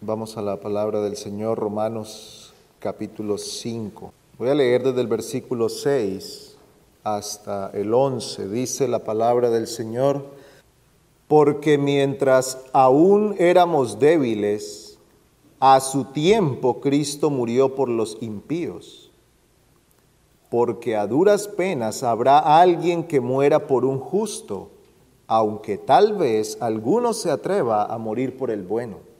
Vamos a la palabra del Señor, Romanos capítulo 5. Voy a leer desde el versículo 6 hasta el 11. Dice la palabra del Señor, porque mientras aún éramos débiles, a su tiempo Cristo murió por los impíos. Porque a duras penas habrá alguien que muera por un justo, aunque tal vez alguno se atreva a morir por el bueno.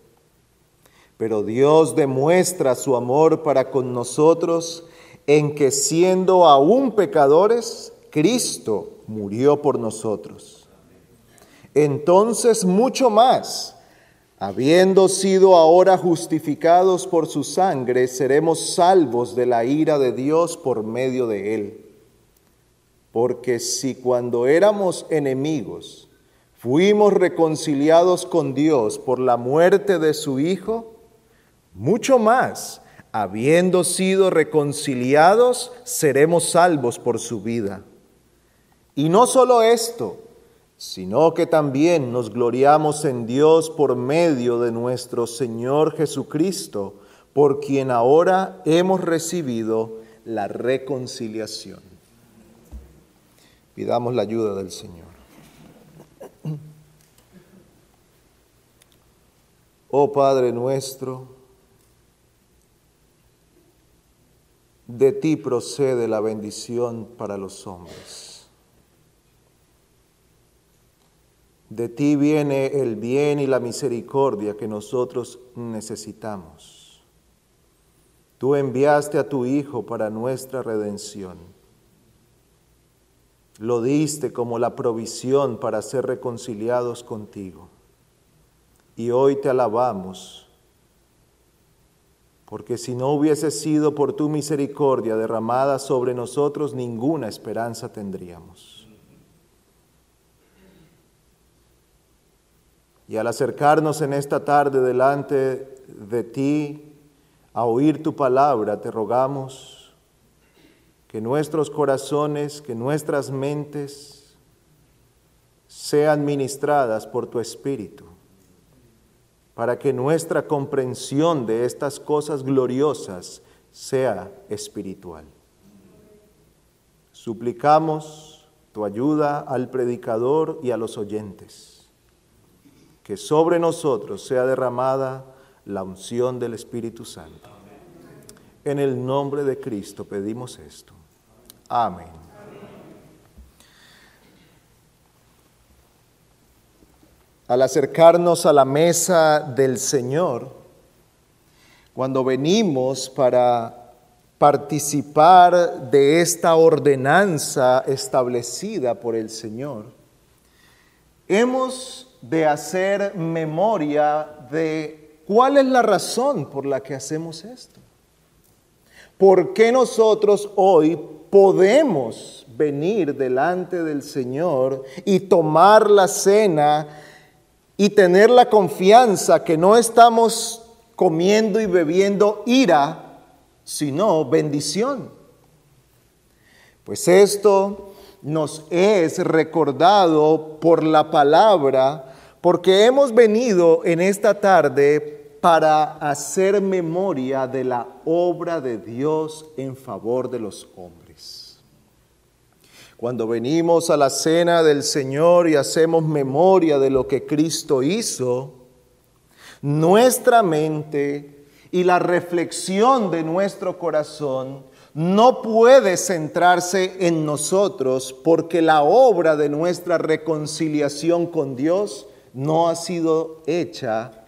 Pero Dios demuestra su amor para con nosotros en que siendo aún pecadores, Cristo murió por nosotros. Entonces mucho más, habiendo sido ahora justificados por su sangre, seremos salvos de la ira de Dios por medio de él. Porque si cuando éramos enemigos fuimos reconciliados con Dios por la muerte de su Hijo, mucho más, habiendo sido reconciliados, seremos salvos por su vida. Y no solo esto, sino que también nos gloriamos en Dios por medio de nuestro Señor Jesucristo, por quien ahora hemos recibido la reconciliación. Pidamos la ayuda del Señor. Oh Padre nuestro, de ti procede la bendición para los hombres. De ti viene el bien y la misericordia que nosotros necesitamos. Tú enviaste a tu Hijo para nuestra redención. Lo diste como la provisión para ser reconciliados contigo. Y hoy te alabamos porque si no hubiese sido por tu misericordia derramada sobre nosotros, ninguna esperanza tendríamos. Y al acercarnos en esta tarde delante de ti, a oír tu palabra, te rogamos que nuestros corazones, que nuestras mentes sean ministradas por tu Espíritu para que nuestra comprensión de estas cosas gloriosas sea espiritual. Suplicamos tu ayuda al predicador y a los oyentes, que sobre nosotros sea derramada la unción del Espíritu Santo. En el nombre de Cristo pedimos esto. Amén. Al acercarnos a la mesa del Señor, cuando venimos para participar de esta ordenanza establecida por el Señor, hemos de hacer memoria de cuál es la razón por la que hacemos esto. ¿Por qué nosotros hoy podemos venir delante del Señor y tomar la cena y tener la confianza que no estamos comiendo y bebiendo ira, sino bendición. Pues esto nos es recordado por la palabra, porque hemos venido en esta tarde para hacer memoria de la obra de Dios en favor de los hombres. Cuando venimos a la cena del Señor y hacemos memoria de lo que Cristo hizo, nuestra mente y la reflexión de nuestro corazón no puede centrarse en nosotros porque la obra de nuestra reconciliación con Dios no ha sido hecha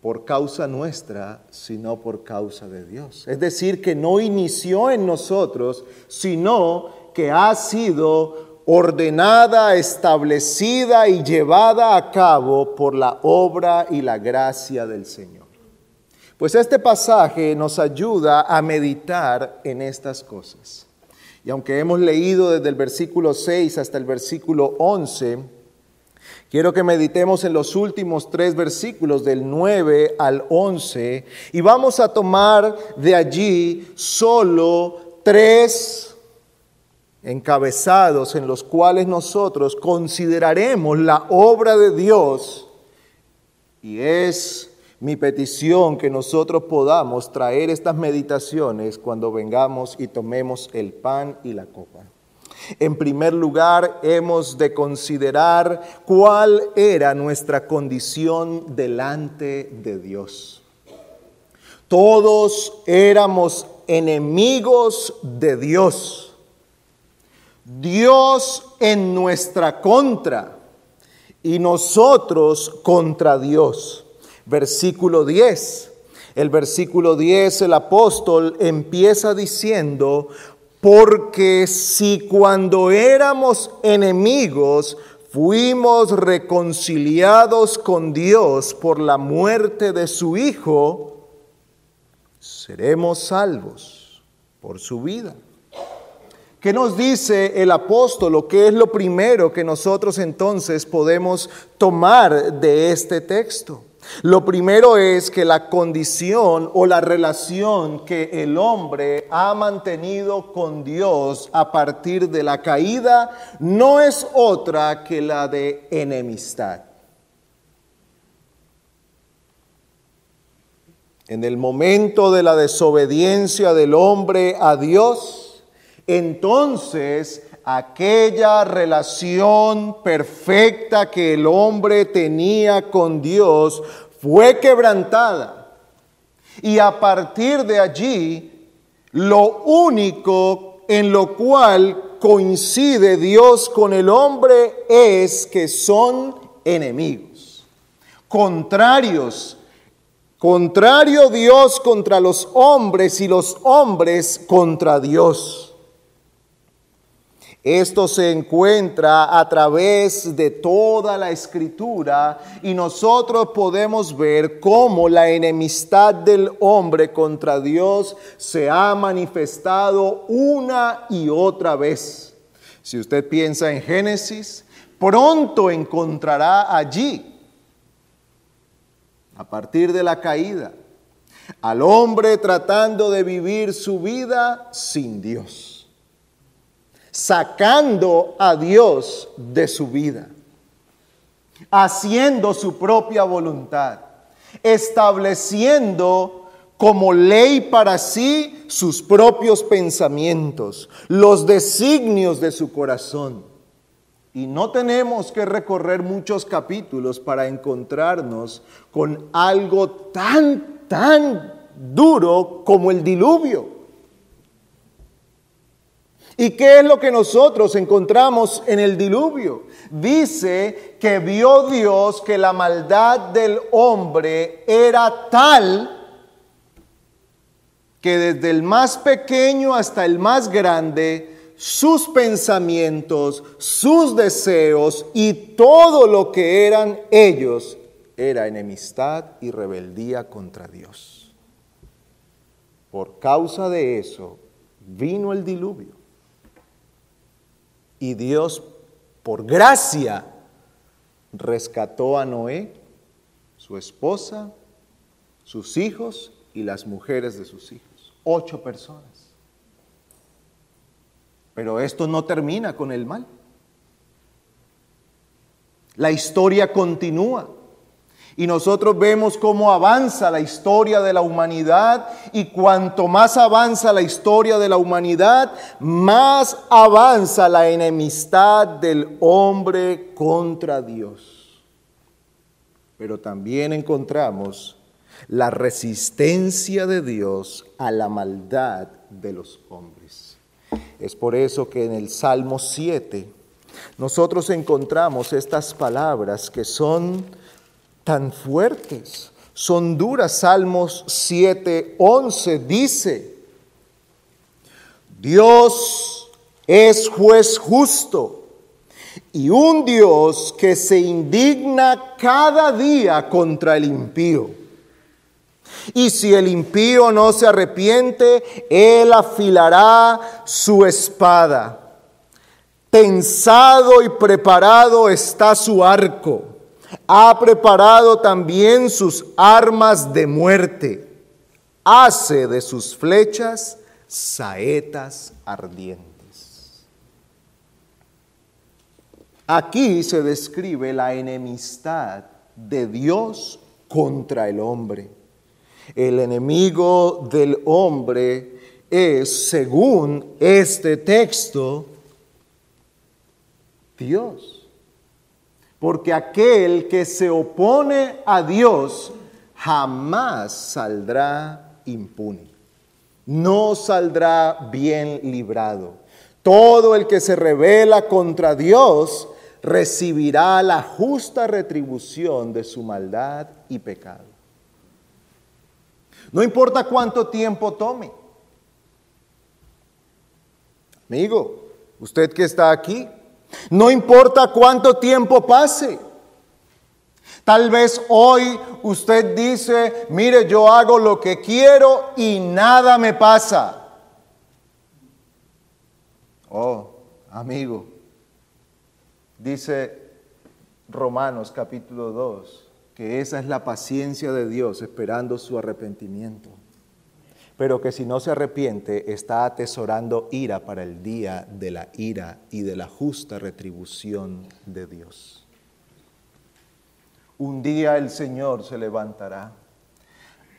por causa nuestra, sino por causa de Dios. Es decir, que no inició en nosotros, sino que ha sido ordenada, establecida y llevada a cabo por la obra y la gracia del Señor. Pues este pasaje nos ayuda a meditar en estas cosas. Y aunque hemos leído desde el versículo 6 hasta el versículo 11, quiero que meditemos en los últimos tres versículos del 9 al 11 y vamos a tomar de allí solo tres encabezados en los cuales nosotros consideraremos la obra de Dios y es mi petición que nosotros podamos traer estas meditaciones cuando vengamos y tomemos el pan y la copa. En primer lugar, hemos de considerar cuál era nuestra condición delante de Dios. Todos éramos enemigos de Dios. Dios en nuestra contra y nosotros contra Dios. Versículo 10. El versículo 10 el apóstol empieza diciendo, porque si cuando éramos enemigos fuimos reconciliados con Dios por la muerte de su Hijo, seremos salvos por su vida. ¿Qué nos dice el apóstol? ¿Qué es lo primero que nosotros entonces podemos tomar de este texto? Lo primero es que la condición o la relación que el hombre ha mantenido con Dios a partir de la caída no es otra que la de enemistad. En el momento de la desobediencia del hombre a Dios, entonces aquella relación perfecta que el hombre tenía con Dios fue quebrantada. Y a partir de allí, lo único en lo cual coincide Dios con el hombre es que son enemigos, contrarios. Contrario Dios contra los hombres y los hombres contra Dios. Esto se encuentra a través de toda la escritura y nosotros podemos ver cómo la enemistad del hombre contra Dios se ha manifestado una y otra vez. Si usted piensa en Génesis, pronto encontrará allí, a partir de la caída, al hombre tratando de vivir su vida sin Dios sacando a Dios de su vida, haciendo su propia voluntad, estableciendo como ley para sí sus propios pensamientos, los designios de su corazón. Y no tenemos que recorrer muchos capítulos para encontrarnos con algo tan, tan duro como el diluvio. ¿Y qué es lo que nosotros encontramos en el diluvio? Dice que vio Dios que la maldad del hombre era tal que desde el más pequeño hasta el más grande, sus pensamientos, sus deseos y todo lo que eran ellos era enemistad y rebeldía contra Dios. Por causa de eso vino el diluvio. Y Dios, por gracia, rescató a Noé, su esposa, sus hijos y las mujeres de sus hijos. Ocho personas. Pero esto no termina con el mal. La historia continúa. Y nosotros vemos cómo avanza la historia de la humanidad y cuanto más avanza la historia de la humanidad, más avanza la enemistad del hombre contra Dios. Pero también encontramos la resistencia de Dios a la maldad de los hombres. Es por eso que en el Salmo 7 nosotros encontramos estas palabras que son tan fuertes, son duras. Salmos 7, 11 dice, Dios es juez justo y un Dios que se indigna cada día contra el impío. Y si el impío no se arrepiente, él afilará su espada. Tensado y preparado está su arco ha preparado también sus armas de muerte. Hace de sus flechas saetas ardientes. Aquí se describe la enemistad de Dios contra el hombre. El enemigo del hombre es, según este texto, Dios. Porque aquel que se opone a Dios jamás saldrá impune. No saldrá bien librado. Todo el que se revela contra Dios recibirá la justa retribución de su maldad y pecado. No importa cuánto tiempo tome. Amigo, usted que está aquí, no importa cuánto tiempo pase. Tal vez hoy usted dice, mire, yo hago lo que quiero y nada me pasa. Oh, amigo, dice Romanos capítulo 2, que esa es la paciencia de Dios esperando su arrepentimiento pero que si no se arrepiente está atesorando ira para el día de la ira y de la justa retribución de Dios. Un día el Señor se levantará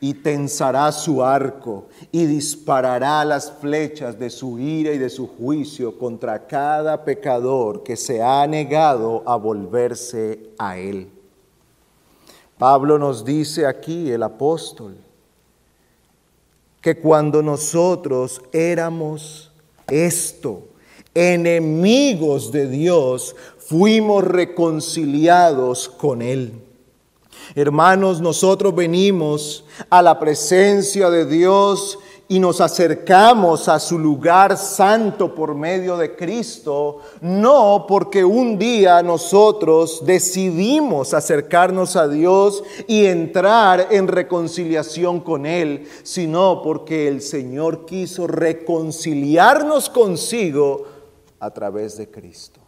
y tensará su arco y disparará las flechas de su ira y de su juicio contra cada pecador que se ha negado a volverse a Él. Pablo nos dice aquí, el apóstol, que cuando nosotros éramos esto, enemigos de Dios, fuimos reconciliados con Él. Hermanos, nosotros venimos a la presencia de Dios y nos acercamos a su lugar santo por medio de Cristo, no porque un día nosotros decidimos acercarnos a Dios y entrar en reconciliación con Él, sino porque el Señor quiso reconciliarnos consigo a través de Cristo.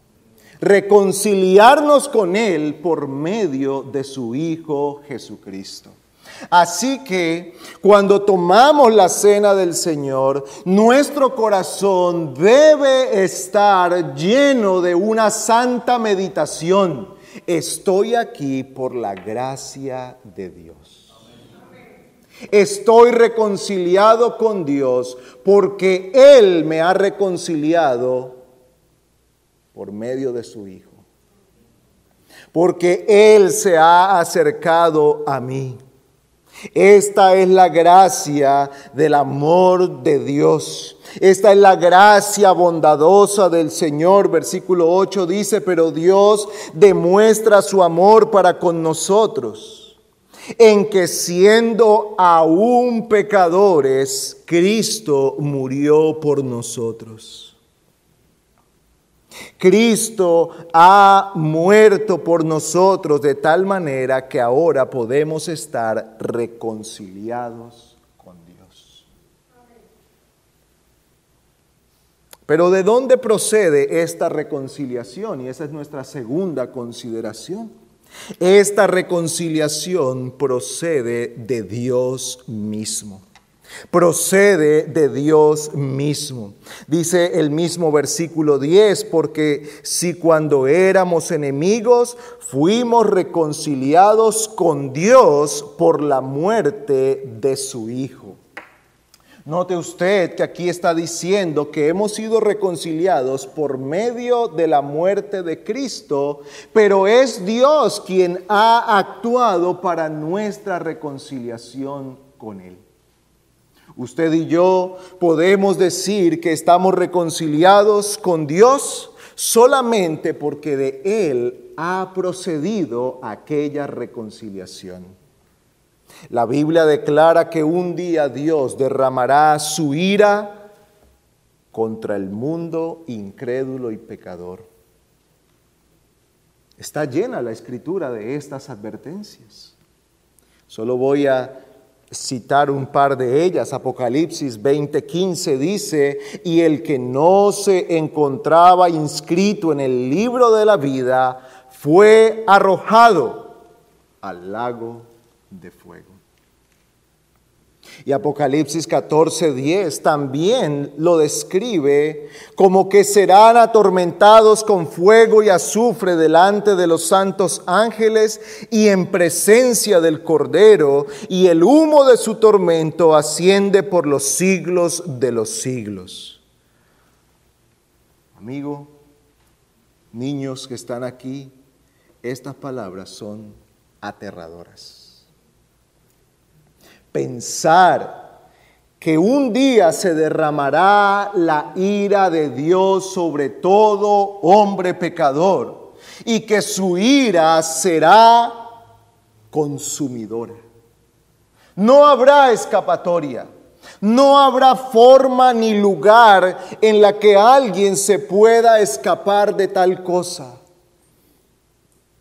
Reconciliarnos con Él por medio de su Hijo Jesucristo. Así que cuando tomamos la cena del Señor, nuestro corazón debe estar lleno de una santa meditación. Estoy aquí por la gracia de Dios. Estoy reconciliado con Dios porque Él me ha reconciliado por medio de su Hijo. Porque Él se ha acercado a mí. Esta es la gracia del amor de Dios. Esta es la gracia bondadosa del Señor. Versículo 8 dice, pero Dios demuestra su amor para con nosotros, en que siendo aún pecadores, Cristo murió por nosotros. Cristo ha muerto por nosotros de tal manera que ahora podemos estar reconciliados con Dios. Pero ¿de dónde procede esta reconciliación? Y esa es nuestra segunda consideración. Esta reconciliación procede de Dios mismo procede de Dios mismo. Dice el mismo versículo 10, porque si cuando éramos enemigos fuimos reconciliados con Dios por la muerte de su Hijo. Note usted que aquí está diciendo que hemos sido reconciliados por medio de la muerte de Cristo, pero es Dios quien ha actuado para nuestra reconciliación con Él. Usted y yo podemos decir que estamos reconciliados con Dios solamente porque de Él ha procedido aquella reconciliación. La Biblia declara que un día Dios derramará su ira contra el mundo incrédulo y pecador. Está llena la escritura de estas advertencias. Solo voy a citar un par de ellas. Apocalipsis 20:15 dice, y el que no se encontraba inscrito en el libro de la vida fue arrojado al lago de fuego. Y Apocalipsis 14:10 también lo describe como que serán atormentados con fuego y azufre delante de los santos ángeles y en presencia del Cordero, y el humo de su tormento asciende por los siglos de los siglos. Amigo, niños que están aquí, estas palabras son aterradoras pensar que un día se derramará la ira de Dios sobre todo hombre pecador y que su ira será consumidora. No habrá escapatoria. No habrá forma ni lugar en la que alguien se pueda escapar de tal cosa.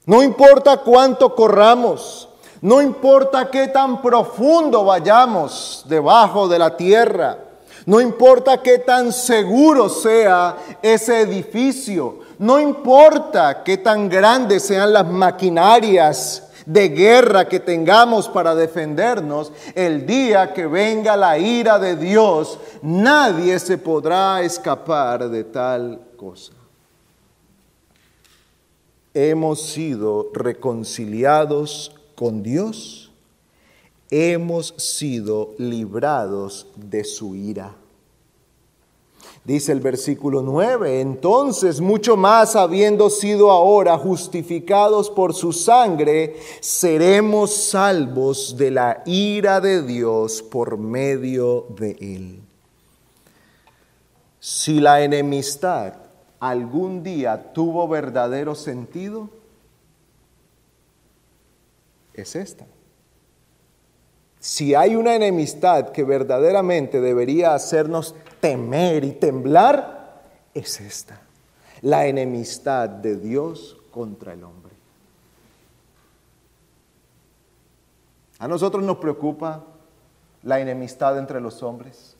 No importa cuánto corramos, no importa qué tan profundo vayamos debajo de la tierra. No importa qué tan seguro sea ese edificio. No importa qué tan grandes sean las maquinarias de guerra que tengamos para defendernos, el día que venga la ira de Dios, nadie se podrá escapar de tal cosa. Hemos sido reconciliados con Dios, hemos sido librados de su ira. Dice el versículo 9, entonces mucho más habiendo sido ahora justificados por su sangre, seremos salvos de la ira de Dios por medio de él. Si la enemistad algún día tuvo verdadero sentido, es esta. Si hay una enemistad que verdaderamente debería hacernos temer y temblar, es esta. La enemistad de Dios contra el hombre. A nosotros nos preocupa la enemistad entre los hombres.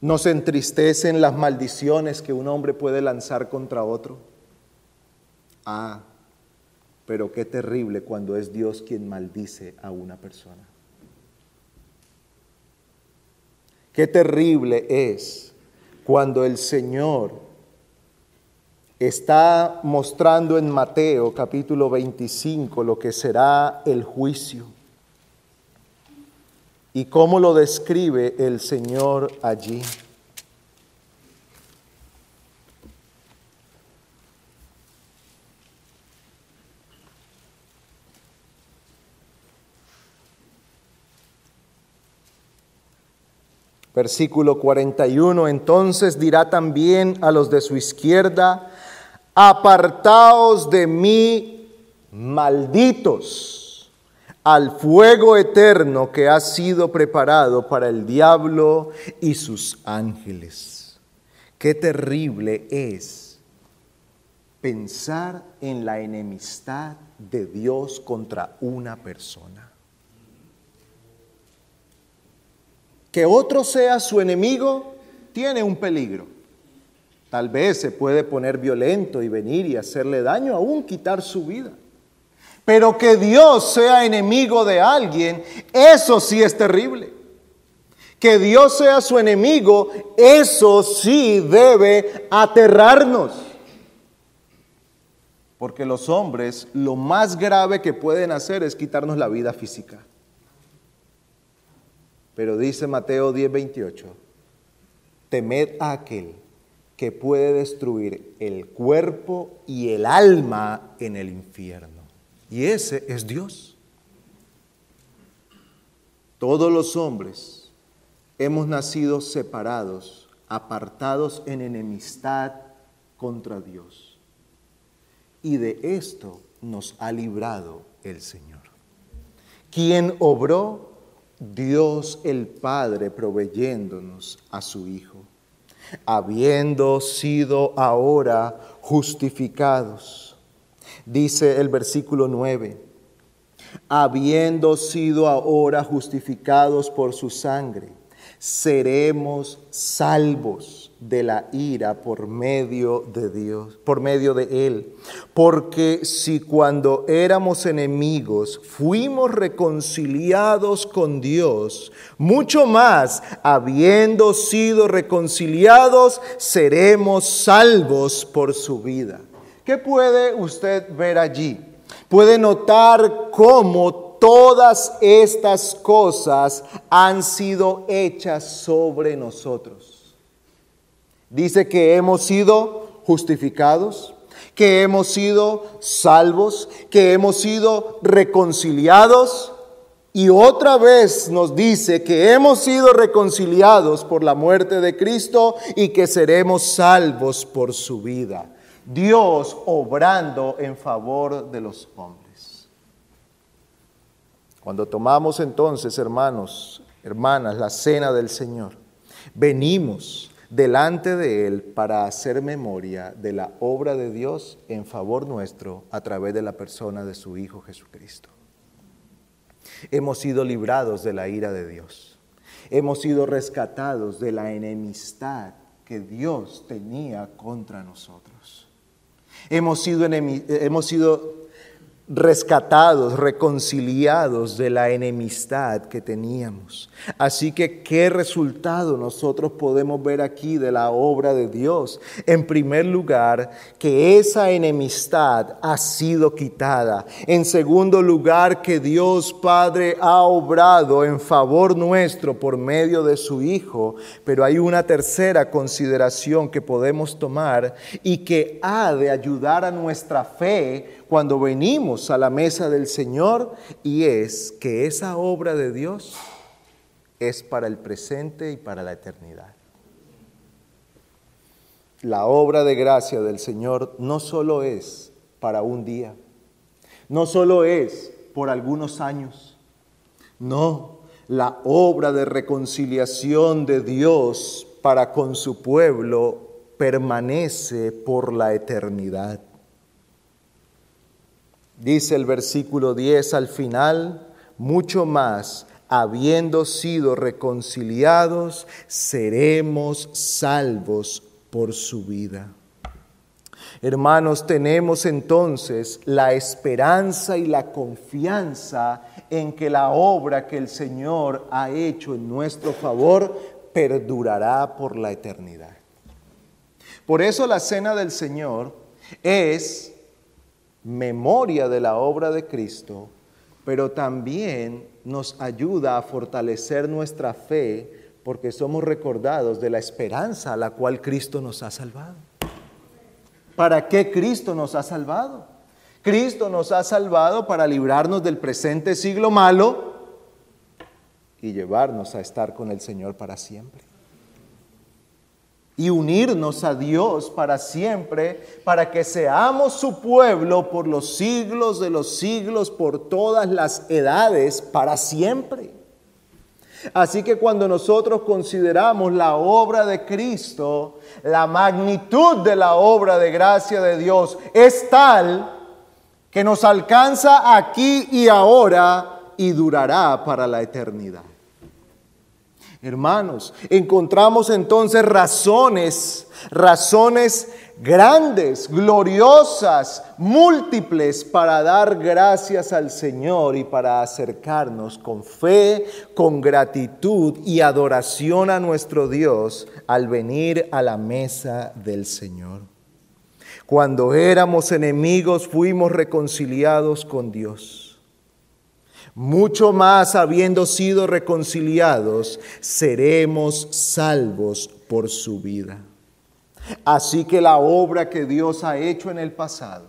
Nos entristecen las maldiciones que un hombre puede lanzar contra otro. Ah, pero qué terrible cuando es Dios quien maldice a una persona. Qué terrible es cuando el Señor está mostrando en Mateo capítulo 25 lo que será el juicio. ¿Y cómo lo describe el Señor allí? Versículo 41, entonces dirá también a los de su izquierda, apartaos de mí, malditos, al fuego eterno que ha sido preparado para el diablo y sus ángeles. Qué terrible es pensar en la enemistad de Dios contra una persona. Que otro sea su enemigo tiene un peligro. Tal vez se puede poner violento y venir y hacerle daño, aún quitar su vida. Pero que Dios sea enemigo de alguien, eso sí es terrible. Que Dios sea su enemigo, eso sí debe aterrarnos. Porque los hombres lo más grave que pueden hacer es quitarnos la vida física. Pero dice Mateo 10:28, temed a aquel que puede destruir el cuerpo y el alma en el infierno. Y ese es Dios. Todos los hombres hemos nacido separados, apartados en enemistad contra Dios. Y de esto nos ha librado el Señor. Quien obró Dios el Padre proveyéndonos a su Hijo, habiendo sido ahora justificados. Dice el versículo 9, habiendo sido ahora justificados por su sangre, seremos salvos de la ira por medio de Dios, por medio de Él. Porque si cuando éramos enemigos fuimos reconciliados con Dios, mucho más, habiendo sido reconciliados, seremos salvos por su vida. ¿Qué puede usted ver allí? Puede notar cómo todas estas cosas han sido hechas sobre nosotros. Dice que hemos sido justificados, que hemos sido salvos, que hemos sido reconciliados. Y otra vez nos dice que hemos sido reconciliados por la muerte de Cristo y que seremos salvos por su vida. Dios obrando en favor de los hombres. Cuando tomamos entonces, hermanos, hermanas, la cena del Señor, venimos delante de Él para hacer memoria de la obra de Dios en favor nuestro a través de la persona de su Hijo Jesucristo. Hemos sido librados de la ira de Dios. Hemos sido rescatados de la enemistad que Dios tenía contra nosotros. Hemos sido, hemos sido rescatados, reconciliados de la enemistad que teníamos. Así que, ¿qué resultado nosotros podemos ver aquí de la obra de Dios? En primer lugar, que esa enemistad ha sido quitada. En segundo lugar, que Dios Padre ha obrado en favor nuestro por medio de su Hijo. Pero hay una tercera consideración que podemos tomar y que ha de ayudar a nuestra fe cuando venimos a la mesa del Señor y es que esa obra de Dios es para el presente y para la eternidad. La obra de gracia del Señor no solo es para un día, no solo es por algunos años, no, la obra de reconciliación de Dios para con su pueblo permanece por la eternidad. Dice el versículo 10 al final, mucho más, habiendo sido reconciliados, seremos salvos por su vida. Hermanos, tenemos entonces la esperanza y la confianza en que la obra que el Señor ha hecho en nuestro favor perdurará por la eternidad. Por eso la cena del Señor es memoria de la obra de Cristo, pero también nos ayuda a fortalecer nuestra fe porque somos recordados de la esperanza a la cual Cristo nos ha salvado. ¿Para qué Cristo nos ha salvado? Cristo nos ha salvado para librarnos del presente siglo malo y llevarnos a estar con el Señor para siempre y unirnos a Dios para siempre, para que seamos su pueblo por los siglos de los siglos, por todas las edades, para siempre. Así que cuando nosotros consideramos la obra de Cristo, la magnitud de la obra de gracia de Dios es tal que nos alcanza aquí y ahora y durará para la eternidad. Hermanos, encontramos entonces razones, razones grandes, gloriosas, múltiples para dar gracias al Señor y para acercarnos con fe, con gratitud y adoración a nuestro Dios al venir a la mesa del Señor. Cuando éramos enemigos fuimos reconciliados con Dios mucho más habiendo sido reconciliados, seremos salvos por su vida. Así que la obra que Dios ha hecho en el pasado,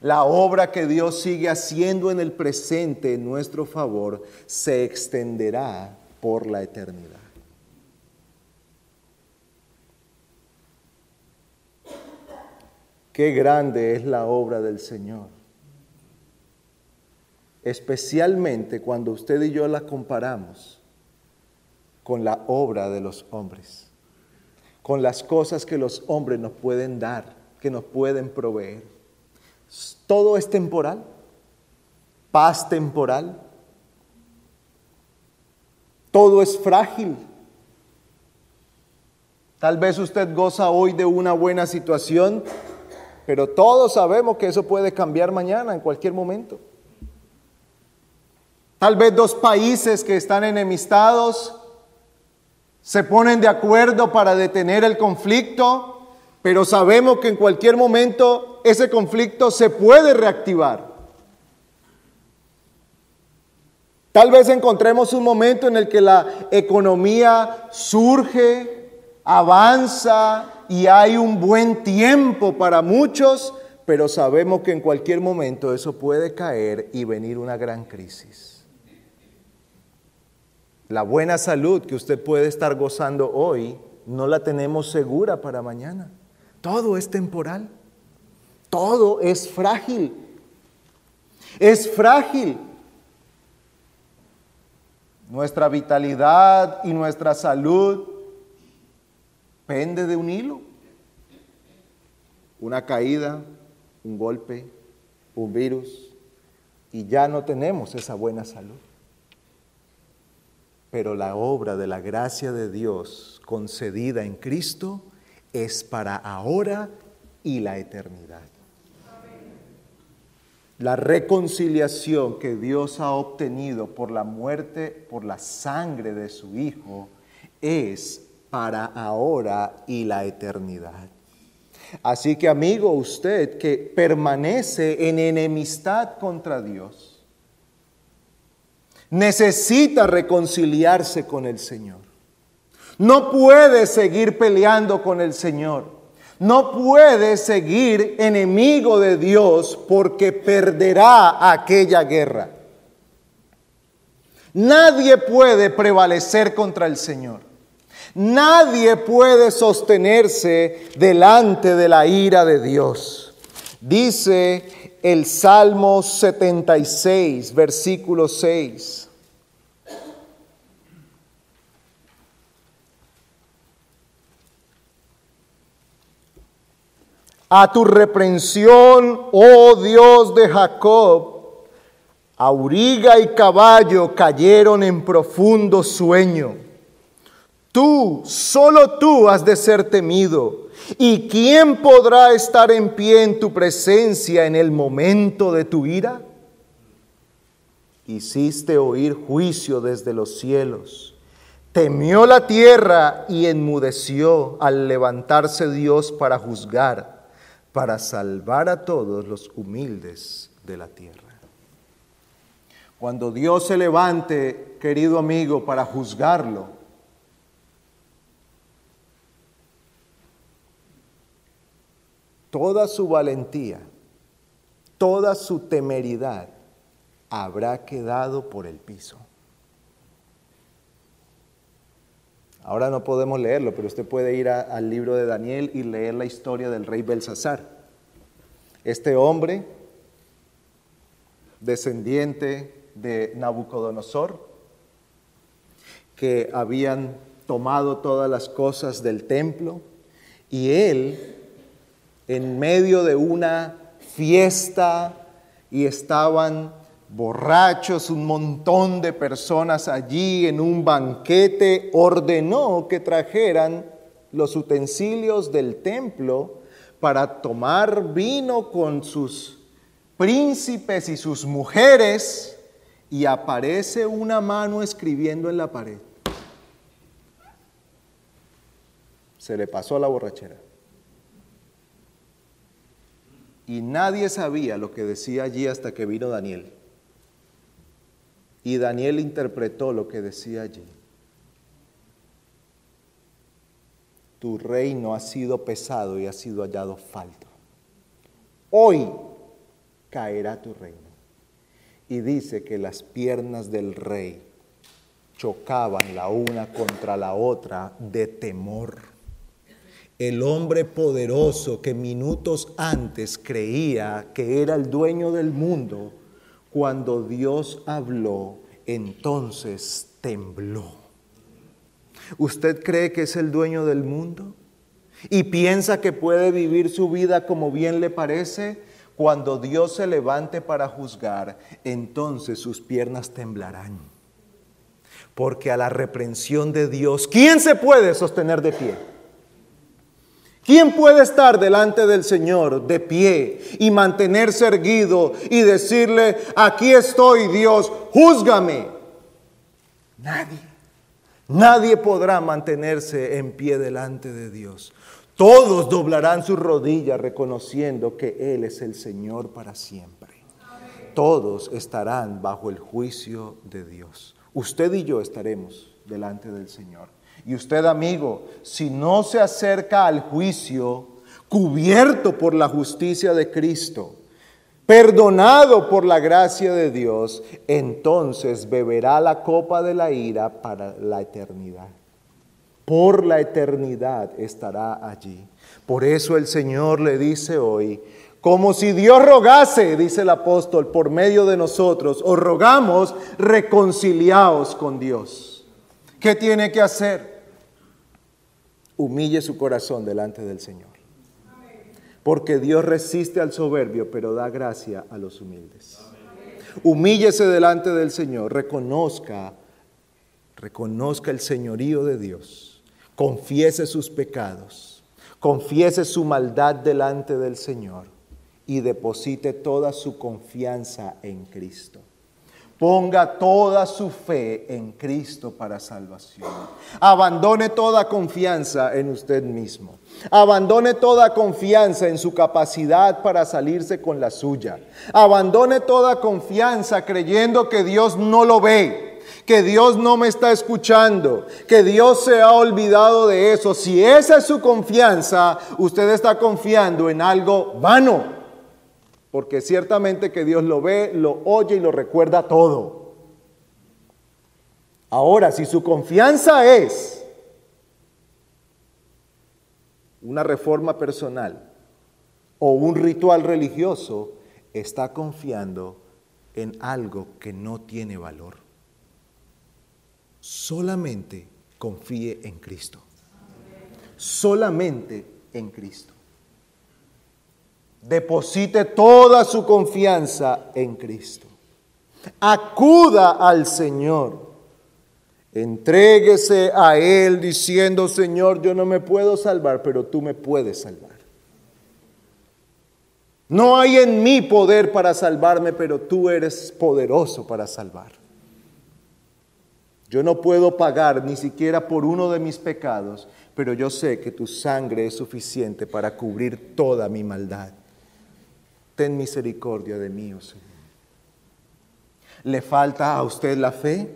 la obra que Dios sigue haciendo en el presente en nuestro favor, se extenderá por la eternidad. Qué grande es la obra del Señor especialmente cuando usted y yo la comparamos con la obra de los hombres, con las cosas que los hombres nos pueden dar, que nos pueden proveer. Todo es temporal, paz temporal, todo es frágil, Tal vez usted goza hoy de una buena situación, pero todos sabemos que eso puede cambiar mañana, en cualquier momento. Tal vez dos países que están enemistados se ponen de acuerdo para detener el conflicto, pero sabemos que en cualquier momento ese conflicto se puede reactivar. Tal vez encontremos un momento en el que la economía surge, avanza y hay un buen tiempo para muchos, pero sabemos que en cualquier momento eso puede caer y venir una gran crisis. La buena salud que usted puede estar gozando hoy no la tenemos segura para mañana. Todo es temporal. Todo es frágil. Es frágil. Nuestra vitalidad y nuestra salud pende de un hilo. Una caída, un golpe, un virus, y ya no tenemos esa buena salud. Pero la obra de la gracia de Dios concedida en Cristo es para ahora y la eternidad. La reconciliación que Dios ha obtenido por la muerte, por la sangre de su Hijo, es para ahora y la eternidad. Así que amigo, usted que permanece en enemistad contra Dios, necesita reconciliarse con el Señor. No puede seguir peleando con el Señor no puede seguir enemigo de Dios porque perderá aquella guerra. Nadie puede prevalecer contra el Señor. Nadie puede sostenerse delante de la ira de Dios. Dice el Salmo 76, versículo 6. A tu reprensión, oh Dios de Jacob, auriga y caballo cayeron en profundo sueño. Tú, solo tú has de ser temido. ¿Y quién podrá estar en pie en tu presencia en el momento de tu ira? Hiciste oír juicio desde los cielos. Temió la tierra y enmudeció al levantarse Dios para juzgar para salvar a todos los humildes de la tierra. Cuando Dios se levante, querido amigo, para juzgarlo, toda su valentía, toda su temeridad habrá quedado por el piso. Ahora no podemos leerlo, pero usted puede ir al libro de Daniel y leer la historia del rey Belsasar. Este hombre, descendiente de Nabucodonosor, que habían tomado todas las cosas del templo, y él, en medio de una fiesta, y estaban borrachos, un montón de personas allí en un banquete, ordenó que trajeran los utensilios del templo para tomar vino con sus príncipes y sus mujeres y aparece una mano escribiendo en la pared. Se le pasó la borrachera. Y nadie sabía lo que decía allí hasta que vino Daniel. Y Daniel interpretó lo que decía allí. Tu reino ha sido pesado y ha sido hallado falto. Hoy caerá tu reino. Y dice que las piernas del rey chocaban la una contra la otra de temor. El hombre poderoso que minutos antes creía que era el dueño del mundo, cuando Dios habló, entonces tembló. ¿Usted cree que es el dueño del mundo? ¿Y piensa que puede vivir su vida como bien le parece? Cuando Dios se levante para juzgar, entonces sus piernas temblarán. Porque a la reprensión de Dios, ¿quién se puede sostener de pie? ¿Quién puede estar delante del Señor de pie y mantenerse erguido y decirle, aquí estoy Dios, júzgame? Nadie. Nadie podrá mantenerse en pie delante de Dios. Todos doblarán sus rodillas reconociendo que Él es el Señor para siempre. Todos estarán bajo el juicio de Dios. Usted y yo estaremos delante del Señor. Y usted, amigo, si no se acerca al juicio cubierto por la justicia de Cristo, perdonado por la gracia de Dios, entonces beberá la copa de la ira para la eternidad. Por la eternidad estará allí. Por eso el Señor le dice hoy, como si Dios rogase, dice el apóstol, por medio de nosotros, os rogamos, reconciliaos con Dios. ¿Qué tiene que hacer? Humille su corazón delante del Señor. Porque Dios resiste al soberbio, pero da gracia a los humildes. Humíllese delante del Señor, reconozca, reconozca el señorío de Dios, confiese sus pecados, confiese su maldad delante del Señor y deposite toda su confianza en Cristo. Ponga toda su fe en Cristo para salvación. Abandone toda confianza en usted mismo. Abandone toda confianza en su capacidad para salirse con la suya. Abandone toda confianza creyendo que Dios no lo ve, que Dios no me está escuchando, que Dios se ha olvidado de eso. Si esa es su confianza, usted está confiando en algo vano porque ciertamente que Dios lo ve, lo oye y lo recuerda todo. Ahora, si su confianza es una reforma personal o un ritual religioso, está confiando en algo que no tiene valor. Solamente confíe en Cristo. Solamente en Cristo. Deposite toda su confianza en Cristo. Acuda al Señor. Entréguese a Él diciendo, Señor, yo no me puedo salvar, pero tú me puedes salvar. No hay en mí poder para salvarme, pero tú eres poderoso para salvar. Yo no puedo pagar ni siquiera por uno de mis pecados, pero yo sé que tu sangre es suficiente para cubrir toda mi maldad ten misericordia de mí, oh Señor. ¿Le falta a usted la fe?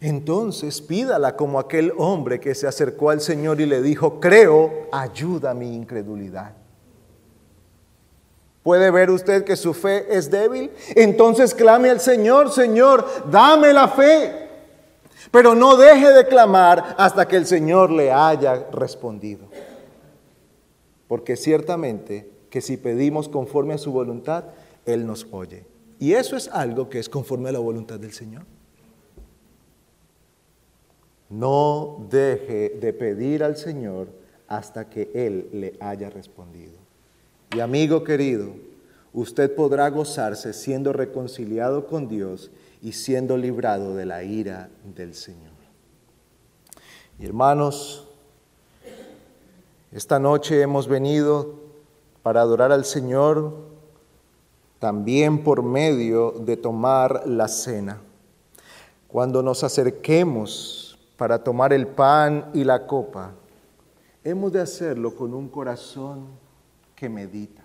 Entonces pídala como aquel hombre que se acercó al Señor y le dijo, creo, ayuda a mi incredulidad. ¿Puede ver usted que su fe es débil? Entonces clame al Señor, Señor, dame la fe. Pero no deje de clamar hasta que el Señor le haya respondido. Porque ciertamente que si pedimos conforme a su voluntad, Él nos oye. Y eso es algo que es conforme a la voluntad del Señor. No deje de pedir al Señor hasta que Él le haya respondido. Y amigo querido, usted podrá gozarse siendo reconciliado con Dios y siendo librado de la ira del Señor. Y hermanos, esta noche hemos venido para adorar al Señor también por medio de tomar la cena. Cuando nos acerquemos para tomar el pan y la copa, hemos de hacerlo con un corazón que medita,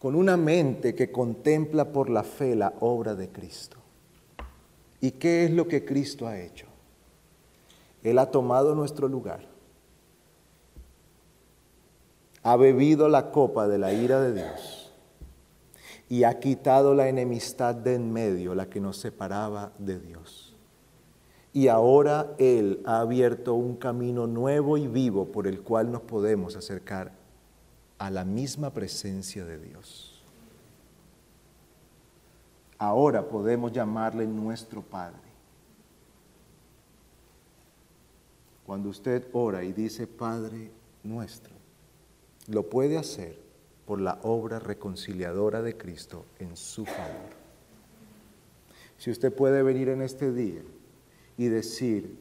con una mente que contempla por la fe la obra de Cristo. ¿Y qué es lo que Cristo ha hecho? Él ha tomado nuestro lugar ha bebido la copa de la ira de Dios y ha quitado la enemistad de en medio, la que nos separaba de Dios. Y ahora Él ha abierto un camino nuevo y vivo por el cual nos podemos acercar a la misma presencia de Dios. Ahora podemos llamarle nuestro Padre. Cuando usted ora y dice Padre nuestro, lo puede hacer por la obra reconciliadora de Cristo en su favor. Si usted puede venir en este día y decir,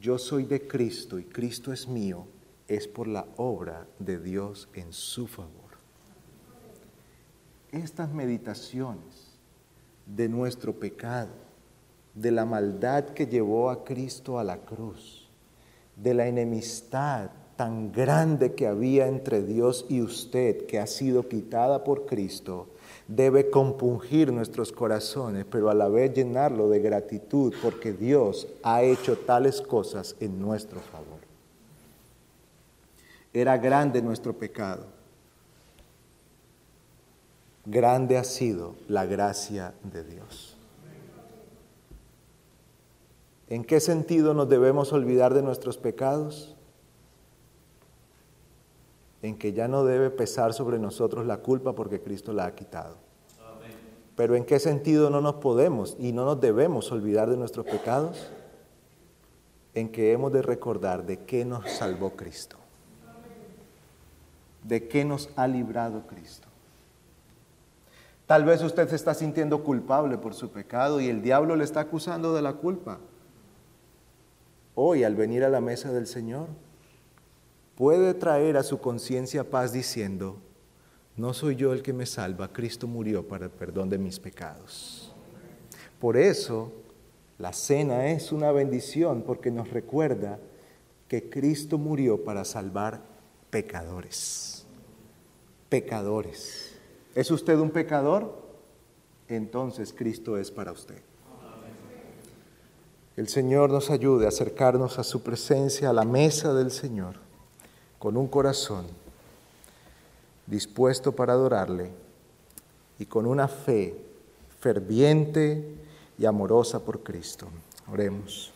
yo soy de Cristo y Cristo es mío, es por la obra de Dios en su favor. Estas meditaciones de nuestro pecado, de la maldad que llevó a Cristo a la cruz, de la enemistad tan grande que había entre Dios y usted, que ha sido quitada por Cristo, debe compungir nuestros corazones, pero a la vez llenarlo de gratitud porque Dios ha hecho tales cosas en nuestro favor. Era grande nuestro pecado. Grande ha sido la gracia de Dios. ¿En qué sentido nos debemos olvidar de nuestros pecados? En que ya no debe pesar sobre nosotros la culpa porque Cristo la ha quitado. Pero ¿en qué sentido no nos podemos y no nos debemos olvidar de nuestros pecados? En que hemos de recordar de qué nos salvó Cristo, de qué nos ha librado Cristo. Tal vez usted se está sintiendo culpable por su pecado y el diablo le está acusando de la culpa. Hoy, al venir a la mesa del Señor, puede traer a su conciencia paz diciendo, no soy yo el que me salva, Cristo murió para el perdón de mis pecados. Por eso, la cena es una bendición porque nos recuerda que Cristo murió para salvar pecadores. Pecadores. ¿Es usted un pecador? Entonces Cristo es para usted. El Señor nos ayude a acercarnos a su presencia, a la mesa del Señor con un corazón dispuesto para adorarle y con una fe ferviente y amorosa por Cristo. Oremos.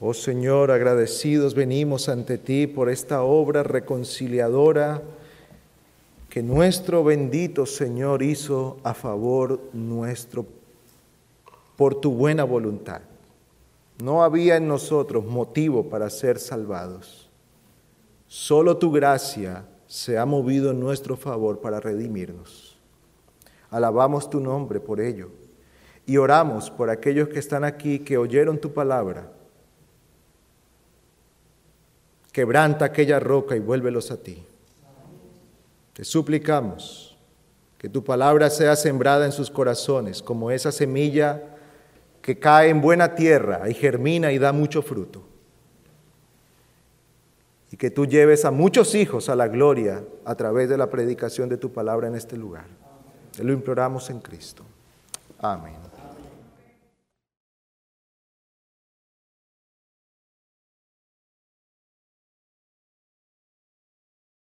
Oh Señor, agradecidos venimos ante ti por esta obra reconciliadora que nuestro bendito Señor hizo a favor nuestro por tu buena voluntad. No había en nosotros motivo para ser salvados Solo tu gracia se ha movido en nuestro favor para redimirnos. Alabamos tu nombre por ello y oramos por aquellos que están aquí que oyeron tu palabra. Quebranta aquella roca y vuélvelos a ti. Te suplicamos que tu palabra sea sembrada en sus corazones como esa semilla que cae en buena tierra y germina y da mucho fruto que tú lleves a muchos hijos a la gloria a través de la predicación de tu palabra en este lugar. Te lo imploramos en Cristo. Amén.